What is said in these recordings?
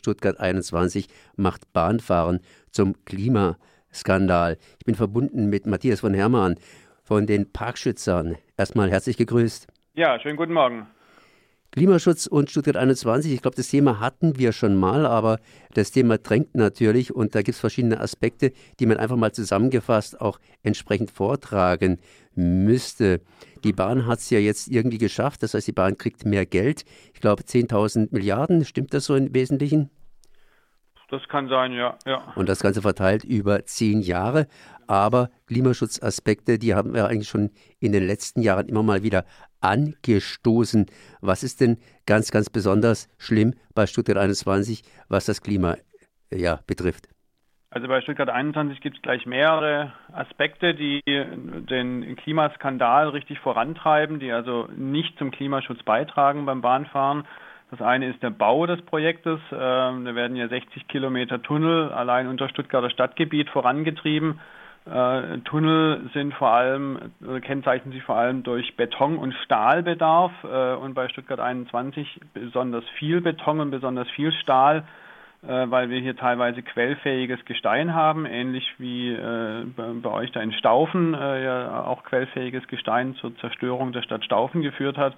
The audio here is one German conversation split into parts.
Stuttgart 21 macht Bahnfahren zum Klimaskandal. Ich bin verbunden mit Matthias von Hermann von den Parkschützern. Erstmal herzlich gegrüßt. Ja, schönen guten Morgen. Klimaschutz und Stuttgart 21, ich glaube, das Thema hatten wir schon mal, aber das Thema drängt natürlich und da gibt es verschiedene Aspekte, die man einfach mal zusammengefasst auch entsprechend vortragen müsste. Die Bahn hat es ja jetzt irgendwie geschafft, das heißt, die Bahn kriegt mehr Geld. Ich glaube, 10.000 Milliarden, stimmt das so im Wesentlichen? Das kann sein, ja, ja. Und das Ganze verteilt über zehn Jahre. Aber Klimaschutzaspekte, die haben wir eigentlich schon in den letzten Jahren immer mal wieder angestoßen. Was ist denn ganz, ganz besonders schlimm bei Stuttgart 21, was das Klima ja, betrifft? Also bei Stuttgart 21 gibt es gleich mehrere Aspekte, die den Klimaskandal richtig vorantreiben, die also nicht zum Klimaschutz beitragen beim Bahnfahren. Das eine ist der Bau des Projektes. Ähm, da werden ja 60 Kilometer Tunnel allein unter Stuttgarter Stadtgebiet vorangetrieben. Äh, Tunnel sind vor allem, äh, kennzeichnen sich vor allem durch Beton- und Stahlbedarf äh, und bei Stuttgart 21 besonders viel Beton und besonders viel Stahl, äh, weil wir hier teilweise quellfähiges Gestein haben, ähnlich wie äh, bei, bei, euch da in Staufen äh, ja auch quellfähiges Gestein zur Zerstörung der Stadt Staufen geführt hat.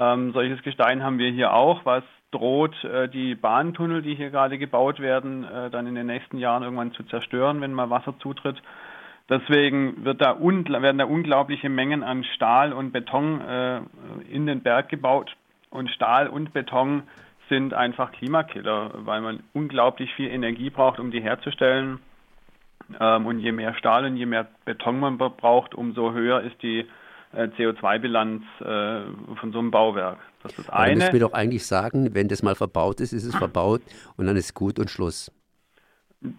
Ähm, solches Gestein haben wir hier auch, was droht, die Bahntunnel, die hier gerade gebaut werden, dann in den nächsten Jahren irgendwann zu zerstören, wenn mal Wasser zutritt. Deswegen wird da werden da unglaubliche Mengen an Stahl und Beton äh, in den Berg gebaut. Und Stahl und Beton sind einfach Klimakiller, weil man unglaublich viel Energie braucht, um die herzustellen. Ähm, und je mehr Stahl und je mehr Beton man braucht, umso höher ist die äh, CO2-Bilanz äh, von so einem Bauwerk. Das ist eine. Dann müssen wir doch eigentlich sagen, wenn das mal verbaut ist, ist es verbaut und dann ist gut und Schluss.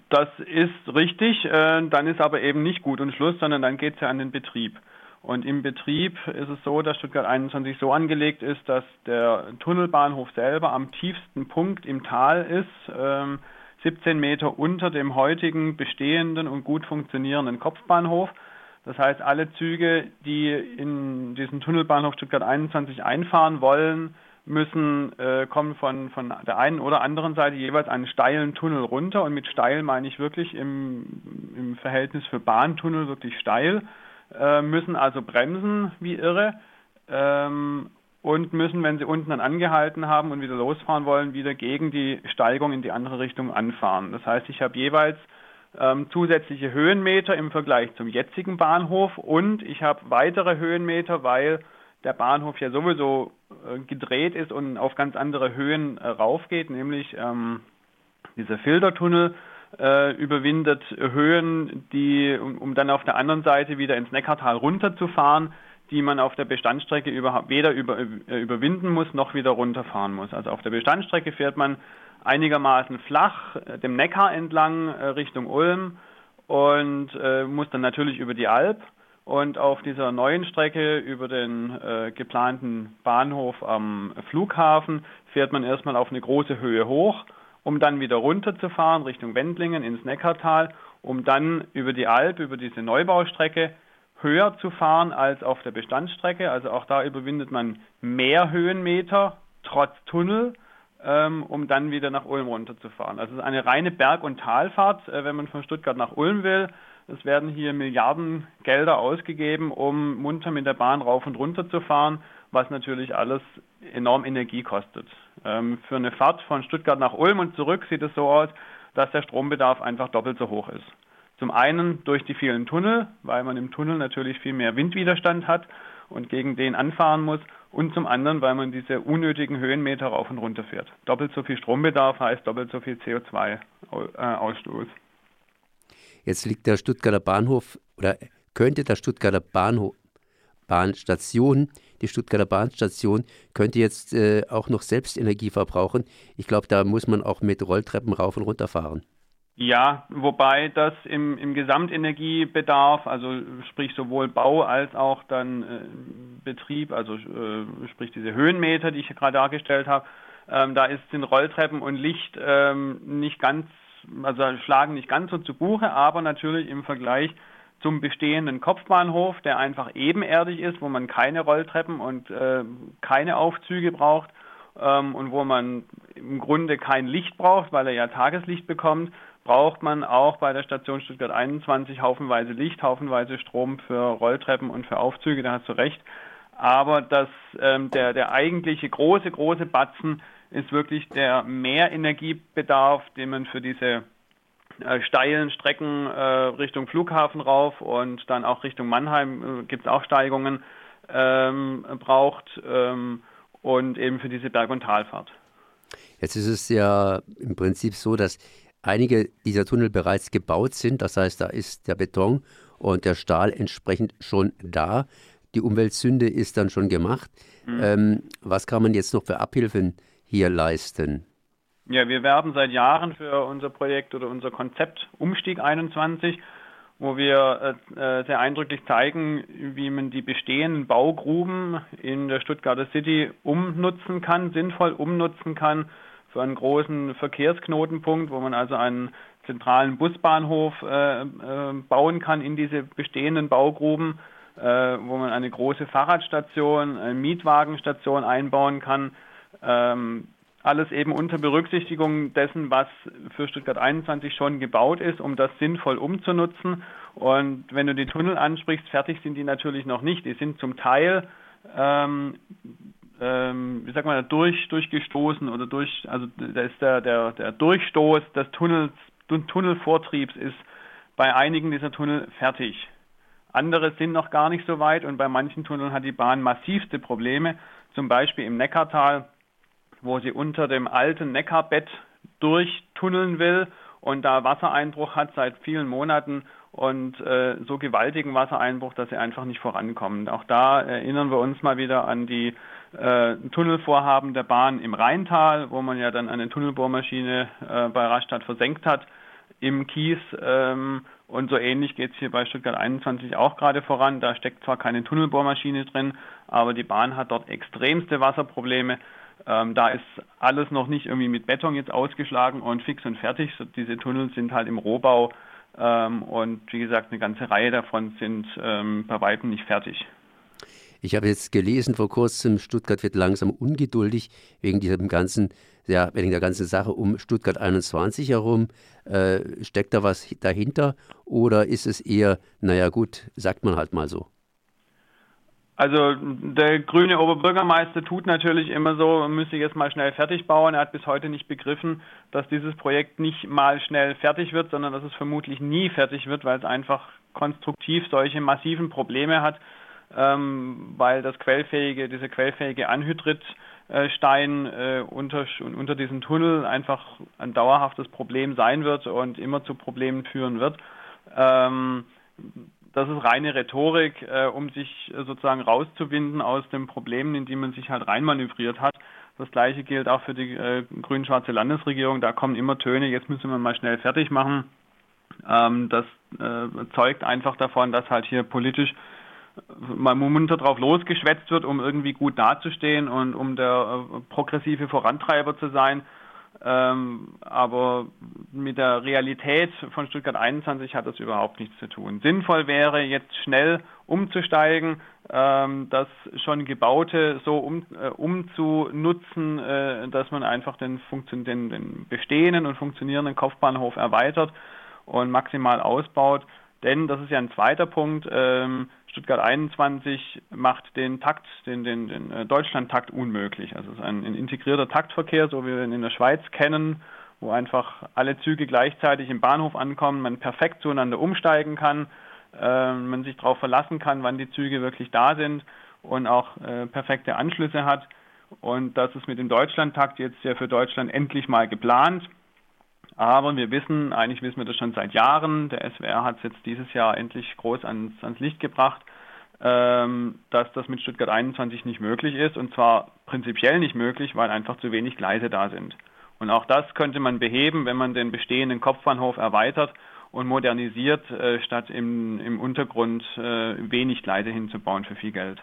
Das ist richtig, äh, dann ist aber eben nicht gut und Schluss, sondern dann geht es ja an den Betrieb. Und im Betrieb ist es so, dass Stuttgart 21 so angelegt ist, dass der Tunnelbahnhof selber am tiefsten Punkt im Tal ist, 17 ähm, Meter unter dem heutigen bestehenden und gut funktionierenden Kopfbahnhof. Das heißt, alle Züge, die in diesen Tunnelbahnhof Stuttgart 21 einfahren wollen, müssen äh, kommen von, von der einen oder anderen Seite jeweils einen steilen Tunnel runter. Und mit steil meine ich wirklich im, im Verhältnis für Bahntunnel wirklich steil, äh, müssen also bremsen wie irre ähm, und müssen, wenn sie unten dann angehalten haben und wieder losfahren wollen, wieder gegen die Steigung in die andere Richtung anfahren. Das heißt, ich habe jeweils ähm, zusätzliche Höhenmeter im Vergleich zum jetzigen Bahnhof und ich habe weitere Höhenmeter, weil der Bahnhof ja sowieso gedreht ist und auf ganz andere Höhen äh, raufgeht, nämlich ähm, dieser Filtertunnel äh, überwindet Höhen, die, um, um, dann auf der anderen Seite wieder ins Neckartal runterzufahren, die man auf der Bestandsstrecke überhaupt weder über, äh, überwinden muss noch wieder runterfahren muss. Also auf der Bestandsstrecke fährt man einigermaßen flach äh, dem Neckar entlang äh, Richtung Ulm und muss dann natürlich über die Alp und auf dieser neuen Strecke über den äh, geplanten Bahnhof am Flughafen fährt man erstmal auf eine große Höhe hoch, um dann wieder runterzufahren Richtung Wendlingen ins Neckartal, um dann über die Alp, über diese Neubaustrecke höher zu fahren als auf der Bestandsstrecke. Also auch da überwindet man mehr Höhenmeter trotz Tunnel, ähm, um dann wieder nach Ulm runterzufahren. Also es ist eine reine Berg- und Talfahrt, äh, wenn man von Stuttgart nach Ulm will. Es werden hier Milliarden Gelder ausgegeben, um munter mit der Bahn rauf und runter zu fahren, was natürlich alles enorm Energie kostet. Ähm, für eine Fahrt von Stuttgart nach Ulm und zurück sieht es so aus, dass der Strombedarf einfach doppelt so hoch ist. Zum einen durch die vielen Tunnel, weil man im Tunnel natürlich viel mehr Windwiderstand hat und gegen den anfahren muss. Und zum anderen, weil man diese unnötigen Höhenmeter rauf und runter fährt. Doppelt so viel Strombedarf heißt doppelt so viel CO2-Ausstoß. Jetzt liegt der Stuttgarter Bahnhof oder könnte der Stuttgarter Bahnhof, Bahnstation, die Stuttgarter Bahnstation könnte jetzt äh, auch noch selbst Energie verbrauchen. Ich glaube, da muss man auch mit Rolltreppen rauf und runter fahren. Ja, wobei das im, im Gesamtenergiebedarf, also sprich sowohl Bau als auch dann äh, Betrieb, also äh, sprich diese Höhenmeter, die ich gerade dargestellt habe, ähm, da ist, sind Rolltreppen und Licht ähm, nicht ganz also schlagen nicht ganz so zu Buche, aber natürlich im Vergleich zum bestehenden Kopfbahnhof, der einfach ebenerdig ist, wo man keine Rolltreppen und äh, keine Aufzüge braucht ähm, und wo man im Grunde kein Licht braucht, weil er ja Tageslicht bekommt, braucht man auch bei der Station Stuttgart 21 haufenweise Licht, haufenweise Strom für Rolltreppen und für Aufzüge, da hast du recht. Aber das, ähm, der, der eigentliche große, große Batzen ist wirklich der Mehrenergiebedarf, den man für diese äh, steilen Strecken äh, Richtung Flughafen rauf und dann auch Richtung Mannheim äh, gibt es auch Steigungen ähm, braucht ähm, und eben für diese Berg- und Talfahrt. Jetzt ist es ja im Prinzip so, dass einige dieser Tunnel bereits gebaut sind. Das heißt, da ist der Beton und der Stahl entsprechend schon da. Die Umweltsünde ist dann schon gemacht. Mhm. Ähm, was kann man jetzt noch für Abhilfen hier leisten? Ja, wir werben seit Jahren für unser Projekt oder unser Konzept Umstieg 21, wo wir äh, äh, sehr eindrücklich zeigen, wie man die bestehenden Baugruben in der Stuttgarter City umnutzen kann, sinnvoll umnutzen kann für einen großen Verkehrsknotenpunkt, wo man also einen zentralen Busbahnhof äh, äh, bauen kann in diese bestehenden Baugruben, äh, wo man eine große Fahrradstation, eine Mietwagenstation einbauen kann. Ähm, alles eben unter Berücksichtigung dessen, was für Stuttgart 21 schon gebaut ist, um das sinnvoll umzunutzen. Und wenn du die Tunnel ansprichst, fertig sind die natürlich noch nicht. Die sind zum Teil, ähm, ähm, wie sagt man, durch, durchgestoßen oder durch, also da ist der, der, der Durchstoß des Tunnels, Tunnelvortriebs ist bei einigen dieser Tunnel fertig. Andere sind noch gar nicht so weit und bei manchen Tunneln hat die Bahn massivste Probleme, zum Beispiel im Neckartal wo sie unter dem alten Neckarbett durchtunneln will und da Wassereinbruch hat seit vielen Monaten und äh, so gewaltigen Wassereinbruch, dass sie einfach nicht vorankommen. Auch da erinnern wir uns mal wieder an die äh, Tunnelvorhaben der Bahn im Rheintal, wo man ja dann eine Tunnelbohrmaschine äh, bei Rastatt versenkt hat im Kies. Ähm, und so ähnlich geht es hier bei Stuttgart 21 auch gerade voran. Da steckt zwar keine Tunnelbohrmaschine drin, aber die Bahn hat dort extremste Wasserprobleme. Ähm, da ist alles noch nicht irgendwie mit Beton jetzt ausgeschlagen und fix und fertig. So, diese Tunnel sind halt im Rohbau ähm, und wie gesagt, eine ganze Reihe davon sind ähm, bei weitem nicht fertig. Ich habe jetzt gelesen vor kurzem, Stuttgart wird langsam ungeduldig wegen diesem ganzen, ja, wegen der ganzen Sache um Stuttgart 21 herum. Äh, steckt da was dahinter oder ist es eher, naja gut, sagt man halt mal so? Also der grüne Oberbürgermeister tut natürlich immer so, müsste jetzt mal schnell fertig bauen. Er hat bis heute nicht begriffen, dass dieses Projekt nicht mal schnell fertig wird, sondern dass es vermutlich nie fertig wird, weil es einfach konstruktiv solche massiven Probleme hat, ähm, weil das quellfähige, diese quellfähige Anhydritstein äh, unter, unter diesem Tunnel einfach ein dauerhaftes Problem sein wird und immer zu Problemen führen wird. Ähm, das ist reine Rhetorik, äh, um sich äh, sozusagen rauszuwinden aus den Problemen, in die man sich halt reinmanövriert hat. Das gleiche gilt auch für die äh, grün-schwarze Landesregierung. Da kommen immer Töne, jetzt müssen wir mal schnell fertig machen. Ähm, das äh, zeugt einfach davon, dass halt hier politisch äh, mal munter drauf losgeschwätzt wird, um irgendwie gut dazustehen und um der äh, progressive Vorantreiber zu sein. Ähm, aber mit der Realität von Stuttgart 21 hat das überhaupt nichts zu tun. Sinnvoll wäre jetzt schnell umzusteigen, ähm, das schon gebaute so um, äh, umzunutzen, äh, dass man einfach den, den, den bestehenden und funktionierenden Kopfbahnhof erweitert und maximal ausbaut. Denn das ist ja ein zweiter Punkt. Ähm, Stuttgart 21 macht den Takt, den, den, den äh, Deutschlandtakt unmöglich. Also es ist ein, ein, integrierter Taktverkehr, so wie wir ihn in der Schweiz kennen, wo einfach alle Züge gleichzeitig im Bahnhof ankommen, man perfekt zueinander umsteigen kann, äh, man sich darauf verlassen kann, wann die Züge wirklich da sind und auch äh, perfekte Anschlüsse hat. Und das ist mit dem Deutschlandtakt jetzt ja für Deutschland endlich mal geplant. Aber wir wissen, eigentlich wissen wir das schon seit Jahren, der SWR hat es jetzt dieses Jahr endlich groß ans, ans Licht gebracht, ähm, dass das mit Stuttgart 21 nicht möglich ist. Und zwar prinzipiell nicht möglich, weil einfach zu wenig Gleise da sind. Und auch das könnte man beheben, wenn man den bestehenden Kopfbahnhof erweitert und modernisiert, äh, statt im, im Untergrund äh, wenig Gleise hinzubauen für viel Geld.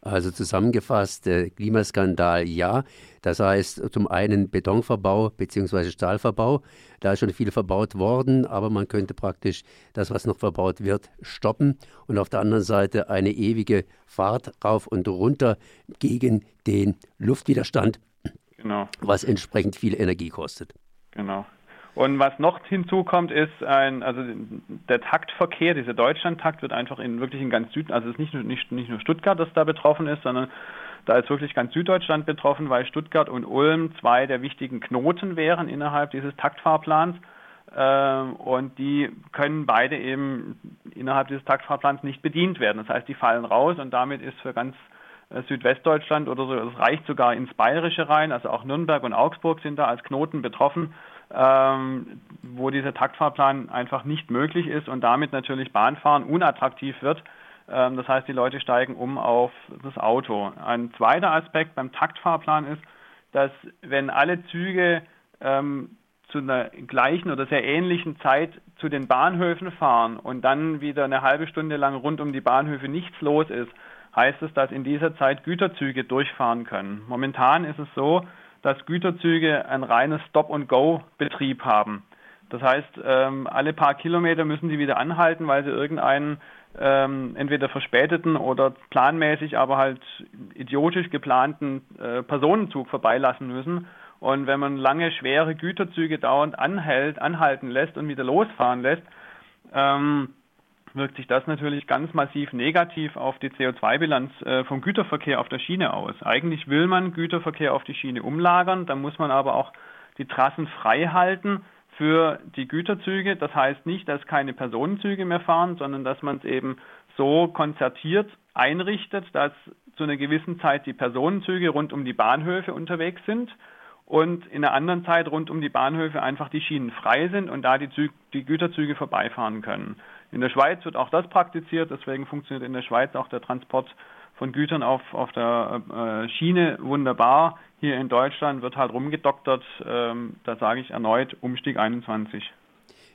Also zusammengefasst, äh, Klimaskandal ja. Das heißt zum einen Betonverbau bzw. Stahlverbau. Da ist schon viel verbaut worden, aber man könnte praktisch das, was noch verbaut wird, stoppen. Und auf der anderen Seite eine ewige Fahrt rauf und runter gegen den Luftwiderstand Genau. Was entsprechend viel Energie kostet. Genau. Und was noch hinzukommt, ist ein, also der Taktverkehr, dieser Deutschlandtakt wird einfach in wirklich in ganz Süden, also es ist nicht nur, nicht, nicht nur Stuttgart, das da betroffen ist, sondern da ist wirklich ganz Süddeutschland betroffen, weil Stuttgart und Ulm zwei der wichtigen Knoten wären innerhalb dieses Taktfahrplans. Ähm, und die können beide eben innerhalb dieses Taktfahrplans nicht bedient werden. Das heißt, die fallen raus und damit ist für ganz äh, Südwestdeutschland oder so, das reicht sogar ins Bayerische rein, also auch Nürnberg und Augsburg sind da als Knoten betroffen, ähm, wo dieser Taktfahrplan einfach nicht möglich ist und damit natürlich Bahnfahren unattraktiv wird. Ähm, das heißt, die Leute steigen um auf das Auto. Ein zweiter Aspekt beim Taktfahrplan ist, dass wenn alle Züge ähm, zu einer gleichen oder sehr ähnlichen Zeit zu den Bahnhöfen fahren und dann wieder eine halbe Stunde lang rund um die Bahnhöfe nichts los ist, heißt es, dass in dieser Zeit Güterzüge durchfahren können. Momentan ist es so, dass Güterzüge ein reines Stop-and-Go-Betrieb haben. Das heißt, ähm, alle paar Kilometer müssen sie wieder anhalten, weil sie irgendeinen ähm, entweder verspäteten oder planmäßig, aber halt idiotisch geplanten äh, Personenzug vorbeilassen müssen. Und wenn man lange schwere Güterzüge dauernd anhält, anhalten lässt und wieder losfahren lässt, ähm, wirkt sich das natürlich ganz massiv negativ auf die CO2-Bilanz äh, vom Güterverkehr auf der Schiene aus. Eigentlich will man Güterverkehr auf die Schiene umlagern, dann muss man aber auch die Trassen frei halten für die Güterzüge. Das heißt nicht, dass keine Personenzüge mehr fahren, sondern dass man es eben so konzertiert einrichtet, dass zu einer gewissen Zeit die Personenzüge rund um die Bahnhöfe unterwegs sind und in einer anderen Zeit rund um die Bahnhöfe einfach die Schienen frei sind und da die, Zü die Güterzüge vorbeifahren können. In der Schweiz wird auch das praktiziert, deswegen funktioniert in der Schweiz auch der Transport von Gütern auf, auf der äh, Schiene wunderbar. Hier in Deutschland wird halt rumgedoktert. Ähm, da sage ich erneut Umstieg 21.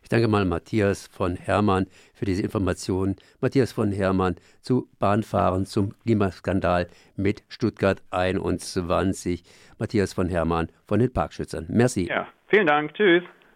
Ich danke mal Matthias von Hermann für diese Informationen. Matthias von Hermann zu Bahnfahren zum Klimaskandal mit Stuttgart 21. Matthias von Hermann von den Parkschützern. Merci. Ja, vielen Dank. Tschüss.